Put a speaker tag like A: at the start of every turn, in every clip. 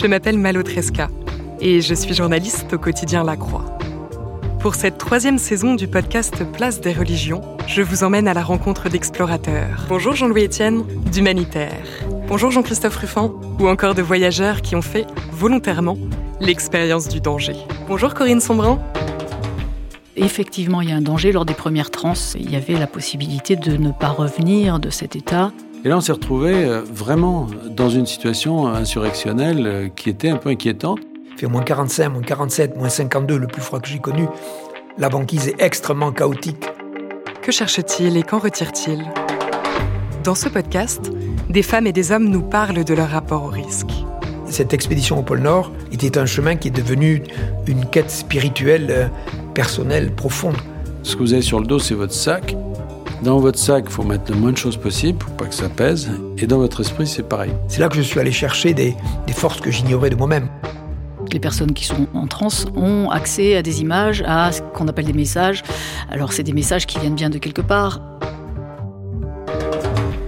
A: Je m'appelle Malo Tresca et je suis journaliste au quotidien La Croix. Pour cette troisième saison du podcast Place des religions, je vous emmène à la rencontre d'explorateurs. Bonjour Jean-Louis Etienne, d'humanitaires. Bonjour Jean-Christophe Ruffin, ou encore de voyageurs qui ont fait, volontairement, l'expérience du danger. Bonjour Corinne Sombrin.
B: Effectivement, il y a un danger. Lors des premières trans, il y avait la possibilité de ne pas revenir de cet état.
C: Et là, on s'est retrouvé euh, vraiment dans une situation insurrectionnelle euh, qui était un peu inquiétante.
D: Il fait moins 45, moins 47, moins 52, le plus froid que j'ai connu. La banquise est extrêmement chaotique.
A: Que cherche-t-il et qu'en retire-t-il? Dans ce podcast, des femmes et des hommes nous parlent de leur rapport au risque.
D: Cette expédition au pôle Nord était un chemin qui est devenu une quête spirituelle euh, personnelle profonde.
C: Ce que vous avez sur le dos, c'est votre sac. Dans votre sac, il faut mettre le moins de choses possible pour pas que ça pèse. Et dans votre esprit, c'est pareil.
D: C'est là que je suis allé chercher des, des forces que j'ignorais de moi-même.
B: Les personnes qui sont en transe ont accès à des images, à ce qu'on appelle des messages. Alors c'est des messages qui viennent bien de quelque part.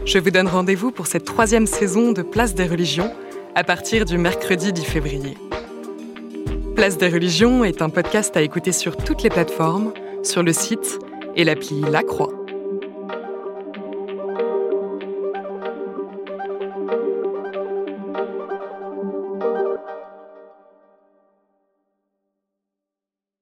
A: Je vous donne rendez-vous pour cette troisième saison de Place des religions à partir du mercredi 10 février. Place des religions est un podcast à écouter sur toutes les plateformes, sur le site et l'appli La Croix.